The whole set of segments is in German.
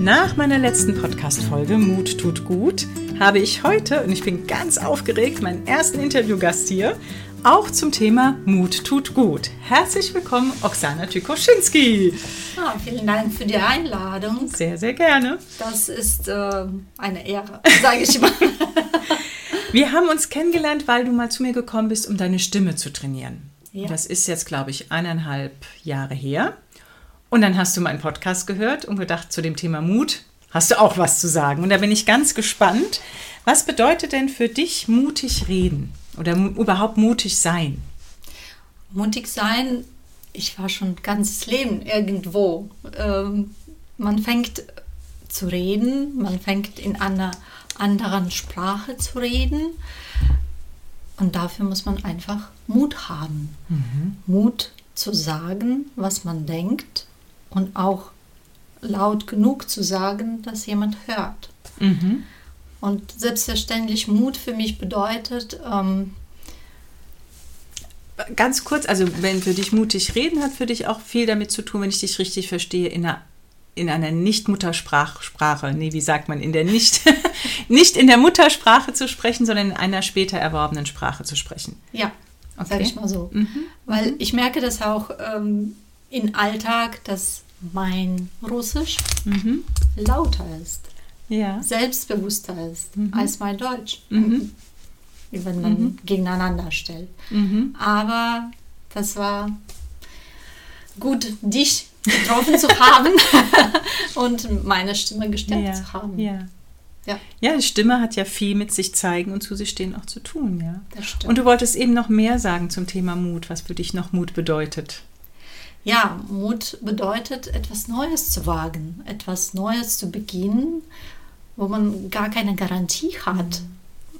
Nach meiner letzten Podcast-Folge Mut tut gut habe ich heute, und ich bin ganz aufgeregt, meinen ersten Interviewgast hier, auch zum Thema Mut tut gut. Herzlich willkommen, Oksana Tykoschinski. Ja, vielen Dank für die Einladung. Sehr, sehr gerne. Das ist äh, eine Ehre, sage ich mal. Wir haben uns kennengelernt, weil du mal zu mir gekommen bist, um deine Stimme zu trainieren. Ja. Das ist jetzt, glaube ich, eineinhalb Jahre her. Und dann hast du meinen Podcast gehört und gedacht, zu dem Thema Mut hast du auch was zu sagen. Und da bin ich ganz gespannt. Was bedeutet denn für dich mutig reden oder überhaupt mutig sein? Mutig sein, ich war schon ganzes Leben irgendwo. Ähm, man fängt zu reden, man fängt in einer anderen Sprache zu reden. Und dafür muss man einfach Mut haben. Mut zu sagen, was man denkt und auch laut genug zu sagen, dass jemand hört. Mhm. Und selbstverständlich Mut für mich bedeutet, ähm, Ganz kurz, also wenn für dich mutig reden hat für dich auch viel damit zu tun, wenn ich dich richtig verstehe, in einer, in einer Nicht-Muttersprache, nee, wie sagt man, in der nicht, nicht in der Muttersprache zu sprechen, sondern in einer später erworbenen Sprache zu sprechen. ja, Okay. sage ich mal so. Mhm. Weil ich merke das auch ähm, im Alltag, dass mein Russisch Mhm. lauter ist, Ja. selbstbewusster ist Mhm. als mein Deutsch, Mhm. wenn man gegeneinander stellt. Mhm. Aber das war gut, dich getroffen zu haben und meine Stimme gestärkt Ja. zu haben. Ja. Ja. ja, die Stimme hat ja viel mit sich zeigen und zu sich stehen auch zu tun, ja. Und du wolltest eben noch mehr sagen zum Thema Mut, was für dich noch Mut bedeutet. Ja, Mut bedeutet, etwas Neues zu wagen, etwas Neues zu beginnen, wo man gar keine Garantie hat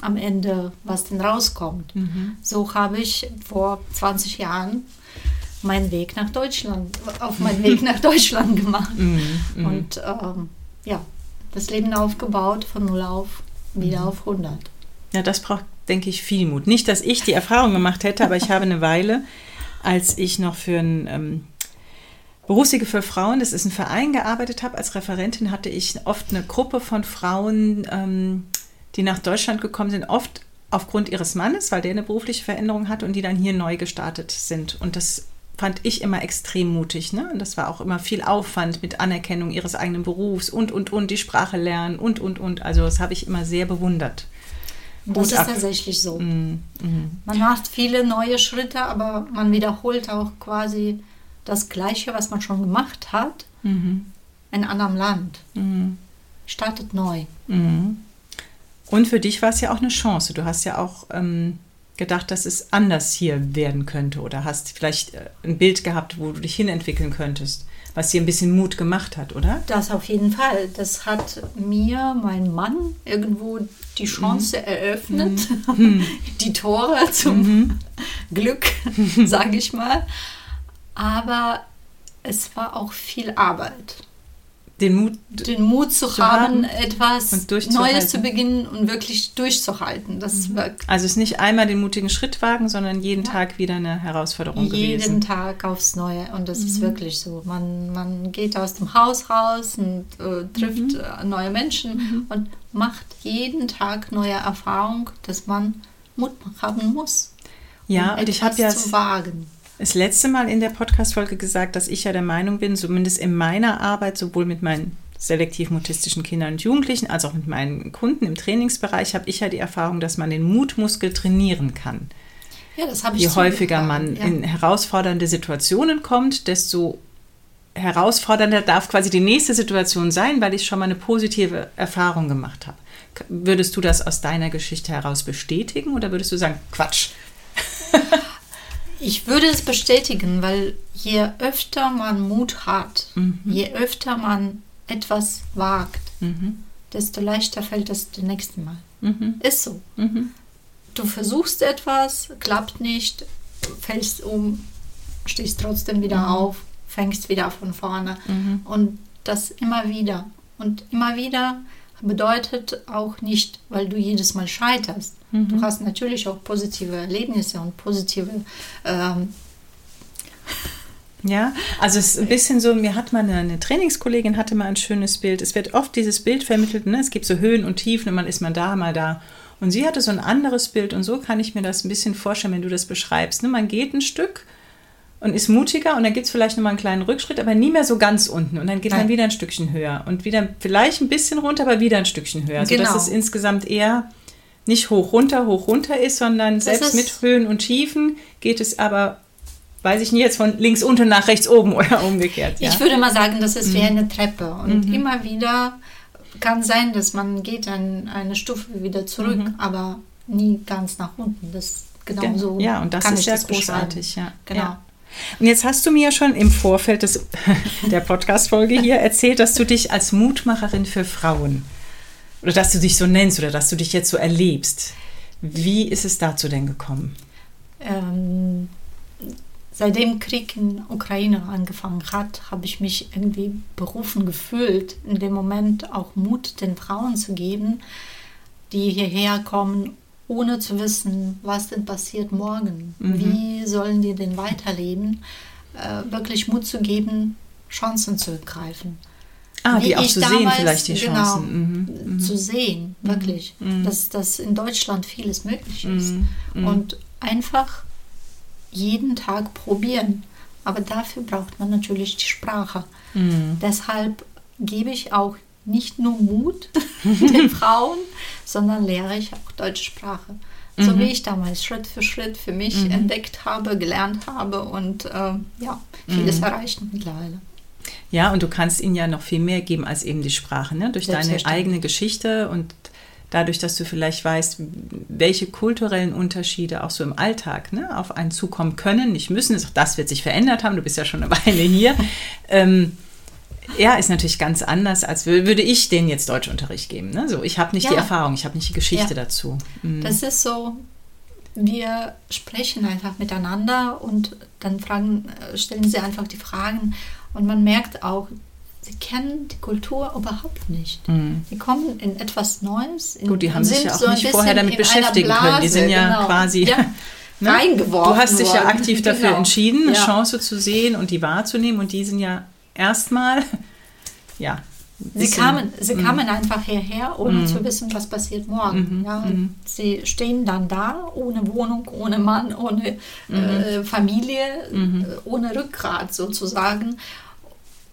am Ende, was denn rauskommt. So habe ich vor 20 Jahren meinen Weg nach Deutschland, auf meinen Weg nach Deutschland gemacht. Mhm. Und ähm, ja, das Leben aufgebaut von null auf, wieder auf 100. Ja, das braucht, denke ich, viel Mut. Nicht, dass ich die Erfahrung gemacht hätte, aber ich habe eine Weile, als ich noch für ein ähm, Berufswege für Frauen, das ist ein Verein, gearbeitet habe als Referentin, hatte ich oft eine Gruppe von Frauen, ähm, die nach Deutschland gekommen sind, oft aufgrund ihres Mannes, weil der eine berufliche Veränderung hat und die dann hier neu gestartet sind. Und das fand ich immer extrem mutig. Ne? Und das war auch immer viel Aufwand mit Anerkennung ihres eigenen Berufs und, und, und, die Sprache lernen und, und, und. Also das habe ich immer sehr bewundert. Und das ist tatsächlich so. Mm, mm. Man macht viele neue Schritte, aber man wiederholt auch quasi das Gleiche, was man schon gemacht hat, Mhm. in einem anderen Land. Mhm. Startet neu. Mhm. Und für dich war es ja auch eine Chance. Du hast ja auch ähm, gedacht, dass es anders hier werden könnte oder hast vielleicht äh, ein Bild gehabt, wo du dich hinentwickeln könntest, was dir ein bisschen Mut gemacht hat, oder? Das auf jeden Fall. Das hat mir mein Mann irgendwo die Chance eröffnet, die Tore zum Glück, sage ich mal. Aber es war auch viel Arbeit. Den Mut. Den Mut zu, Zu haben, haben etwas. Neues zu beginnen und wirklich durchzuhalten. Das war Also es ist nicht einmal den mutigen Schritt wagen, sondern jeden Ja. Tag wieder eine Herausforderung jeden gewesen. Tag aufs Neue. Und das ist wirklich so. Man, man geht aus dem Haus raus und äh, trifft äh, neue Menschen und macht jeden Tag neue Erfahrung, dass man Mut haben muss. Ja, um und ich habe ja zu wagen. Das letzte Mal in der Podcast-Folge gesagt, dass ich ja der Meinung bin, zumindest in meiner Arbeit, sowohl mit meinen selektiv-mutistischen Kindern und Jugendlichen als auch mit meinen Kunden im Trainingsbereich, habe ich ja die Erfahrung, dass man den Mutmuskel trainieren kann. Ja, das habe ich Je häufiger man zugetragen, in herausfordernde Situationen kommt, desto herausfordernder darf quasi die nächste Situation sein, weil ich schon mal eine positive Erfahrung gemacht habe. Würdest du das aus deiner Geschichte heraus bestätigen oder würdest du sagen, Quatsch? Ich würde es bestätigen, weil je öfter man Mut hat, je öfter man etwas wagt, Mhm. desto leichter fällt es das nächste Mal. Mhm. Ist so. Mhm. Du versuchst etwas, klappt nicht, fällst um, stehst trotzdem wieder auf, fängst wieder von vorne. Mhm. Und das immer wieder. Und immer wieder bedeutet auch nicht, weil du jedes Mal scheiterst. Du hast natürlich auch positive Erlebnisse und positive ähm, Ja, also es ist ein bisschen so, mir hat mal eine, eine, Trainingskollegin hatte mal ein schönes Bild. Es wird oft dieses Bild vermittelt, ne? es gibt so Höhen und Tiefen und man ist mal da, mal da. Und sie hatte so ein anderes Bild und so kann ich mir das ein bisschen vorstellen, wenn du das beschreibst. Ne? Man geht ein Stück und ist mutiger und dann gibt es vielleicht nochmal einen kleinen Rückschritt, aber nie mehr so ganz unten. Und dann geht Nein. man wieder ein Stückchen höher und wieder vielleicht ein bisschen runter, aber wieder ein Stückchen höher. Genau. Sodass es insgesamt eher nicht hoch runter, hoch runter ist, sondern das selbst mit Höhen und Tiefen geht es aber, weiß ich nicht, jetzt von links unten nach rechts oben oder umgekehrt. Ja? Ich würde mal sagen, das ist mhm. wie eine Treppe und mhm. immer wieder kann sein, dass man geht an eine Stufe wieder zurück, mhm. aber nie ganz nach unten. Das genau so. Ja, und das ist ja großartig. Ja. Genau. Ja. Und jetzt hast du mir schon im Vorfeld des, der Podcast-Folge hier erzählt, dass du dich als Mutmacherin für Frauen oder dass du dich so nennst oder dass du dich jetzt so erlebst. Wie ist es dazu denn gekommen? Ähm, seitdem Krieg in Ukraine angefangen hat, habe ich mich irgendwie berufen gefühlt, in dem Moment auch Mut den Frauen zu geben, die hierher kommen, ohne zu wissen, was denn passiert morgen. Mhm. Wie sollen die denn weiterleben? Äh, wirklich Mut zu geben, Chancen zu ergreifen. Ah, die auch zu damals, sehen, vielleicht die genau, Chancen. Genau, mhm. Zu sehen, mhm. wirklich. Mhm. Dass, dass in Deutschland vieles möglich ist. Mhm. Mhm. Und einfach jeden Tag probieren. Aber dafür braucht man natürlich die Sprache. Deshalb gebe ich auch nicht nur Mut den Frauen, sondern lehre ich auch deutsche Sprache. So mhm. wie ich damals Schritt für Schritt für mich mhm. entdeckt habe, gelernt habe und äh, ja, vieles mhm. erreicht mittlerweile. Ja, und du kannst ihnen ja noch viel mehr geben als eben die Sprache, ne? durch deine eigene Geschichte und dadurch, dass du vielleicht weißt, welche kulturellen Unterschiede auch so im Alltag ne, auf einen zukommen können, nicht müssen, das wird sich verändert haben, du bist ja schon eine Weile hier. ähm, ja, ist natürlich ganz anders, als würde ich denen jetzt Deutschunterricht geben. Ne? So, ich habe nicht ja. die Erfahrung, ich habe nicht die Geschichte ja. dazu. Mhm. Das ist so, wir sprechen einfach miteinander und dann fragen, äh, stellen sie einfach die Fragen und man merkt auch, sie kennen die Kultur überhaupt nicht. Mhm. Die kommen in etwas Neues. In, Gut, die haben sich ja auch so nicht vorher damit beschäftigen können. Die sind ja genau. quasi ja. ne? reingeworfen. Du hast dich ja aktiv dafür genau. entschieden, eine ja. Chance zu sehen und die wahrzunehmen und die sind ja erstmal, ja. Sie kamen, sie kamen einfach hierher, ohne mm. zu wissen, was passiert morgen. Mm ja, mm. Sie stehen dann da, ohne Wohnung, ohne Mann, ohne äh, mhm. Familie, -hmm. ohne Rückgrat sozusagen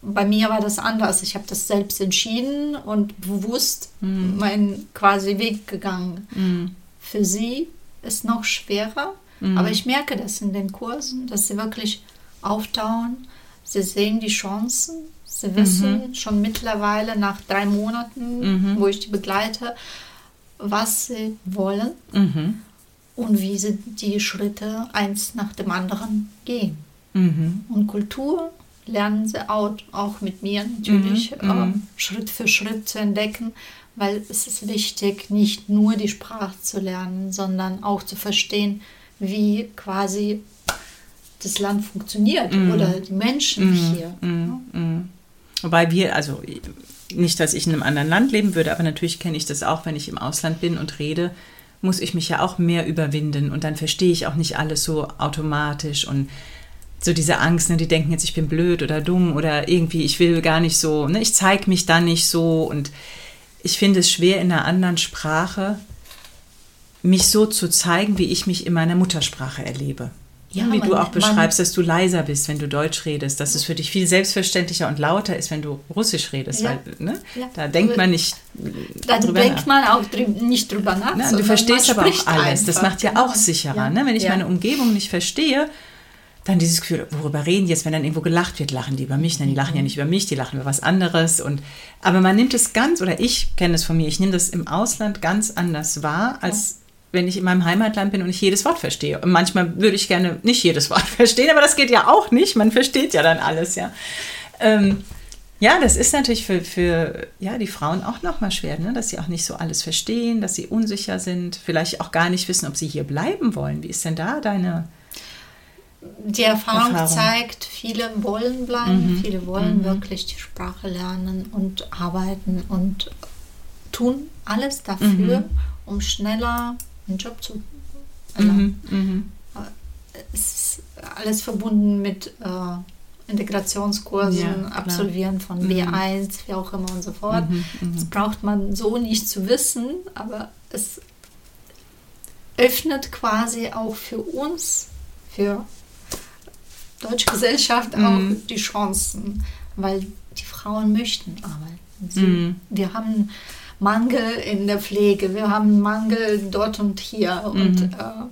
bei mir war das anders. Ich habe das selbst entschieden und bewusst mhm. meinen quasi Weg gegangen. Mhm. Für sie ist noch schwerer, mhm. aber ich merke das in den Kursen, dass sie wirklich auftauen. Sie sehen die Chancen. Sie wissen mhm. schon mittlerweile nach drei Monaten, mhm. wo ich die begleite, was sie wollen mhm. und wie sie die Schritte eins nach dem anderen gehen. Und Kultur lernen sie auch, auch mit mir natürlich mhm. äh, Schritt für Schritt zu entdecken, weil es ist wichtig, nicht nur die Sprache zu lernen, sondern auch zu verstehen, wie quasi das Land funktioniert mhm. oder die Menschen mhm. hier. Mhm. Mhm. Wobei wir, also nicht, dass ich in einem anderen Land leben würde, aber natürlich kenne ich das auch, wenn ich im Ausland bin und rede, muss ich mich ja auch mehr überwinden und dann verstehe ich auch nicht alles so automatisch und so diese Angst, ne, die denken jetzt, ich bin blöd oder dumm oder irgendwie, ich will gar nicht so, ne, ich zeige mich da nicht so und ich finde es schwer in einer anderen Sprache, mich so zu zeigen, wie ich mich in meiner Muttersprache erlebe. Ja, wie du auch beschreibst, dass du leiser bist, wenn du Deutsch redest, dass es für dich viel selbstverständlicher und lauter ist, wenn du Russisch redest, ja. weil ne, ja. da denkt man nicht. Da denkt nach. man auch drü nicht drüber nach. Ne? Du verstehst aber auch alles. Einfach. Das macht ja auch sicherer. Ne? Wenn ich meine Umgebung nicht verstehe, dann dieses Gefühl, worüber reden die jetzt, wenn dann irgendwo gelacht wird, lachen die über mich? Nein, die lachen ja nicht über mich, die lachen über was anderes. Und, aber man nimmt es ganz, oder ich kenne es von mir, ich nehme das im Ausland ganz anders wahr, als wenn ich in meinem Heimatland bin und ich jedes Wort verstehe. Und manchmal würde ich gerne nicht jedes Wort verstehen, aber das geht ja auch nicht. Man versteht ja dann alles, ja. Ähm, ja, das ist natürlich für, für ja, die Frauen auch nochmal schwer, ne? dass sie auch nicht so alles verstehen, dass sie unsicher sind, vielleicht auch gar nicht wissen, ob sie hier bleiben wollen. Wie ist denn da deine die Erfahrung, Erfahrung, zeigt, viele wollen bleiben, mhm. viele wollen mhm. wirklich die Sprache lernen und arbeiten und tun alles dafür, mhm. um schneller einen Job zu erlangen. Mhm. Mhm. Es ist alles verbunden mit äh, Integrationskursen Ja, absolvieren von Mhm. B1, wie auch immer und so fort. Mhm, mhm. Das braucht man so nicht zu wissen, aber es öffnet quasi auch für uns, für deutsche Gesellschaft auch Mhm. die Chancen, weil die Frauen möchten arbeiten. Sie, Mhm. Wir haben Mangel in der Pflege, wir haben Mangel dort und hier und Mhm. äh,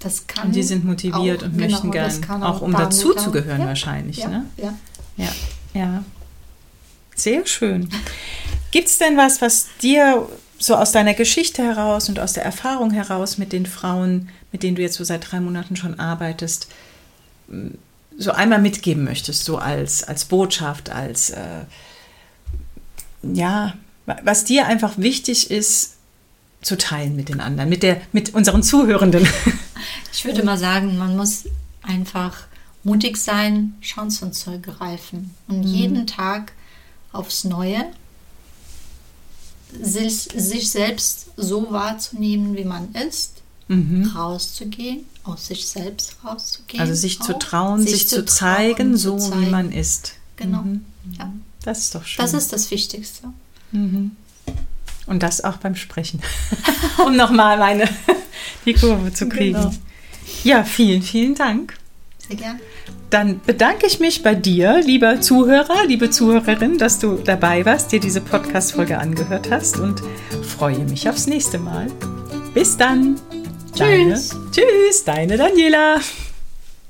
das kann Und die sind motiviert auch- und genau, möchten das gern, kann auch um dazuzugehören auch- wahrscheinlich. Ja, Ne? ja. Ja, ja. Sehr schön. Gibt es denn was, was dir so aus deiner Geschichte heraus und aus der Erfahrung heraus mit den Frauen, mit denen du jetzt so seit drei Monaten schon arbeitest, so einmal mitgeben möchtest, so als, als Botschaft, als, äh, ja, wa- was dir einfach wichtig ist, zu teilen mit den anderen, mit, der, mit unseren Zuhörenden? Ich würde mal sagen, man muss einfach mutig sein, Chancen zu ergreifen und jeden Tag aufs Neue sich, sich selbst so wahrzunehmen, wie man ist, Mhm. rauszugehen, aus sich selbst rauszugehen. Also sich zu auch, trauen, sich, zu zeigen, trauen, so zu wie zeigen. man ist. Genau. Mhm. Ja, Das ist doch schön. das ist das Wichtigste. mhm. Und das auch beim Sprechen. um nochmal meine die Kurve zu kriegen. Genau. Ja, vielen, vielen Dank. Sehr gern. Dann bedanke ich mich bei dir, lieber Zuhörer, liebe Zuhörerin, dass du dabei warst, dir diese Podcast-Folge angehört hast und freue mich aufs nächste Mal. Bis dann. Tschüss. Deine, tschüss, deine Daniela.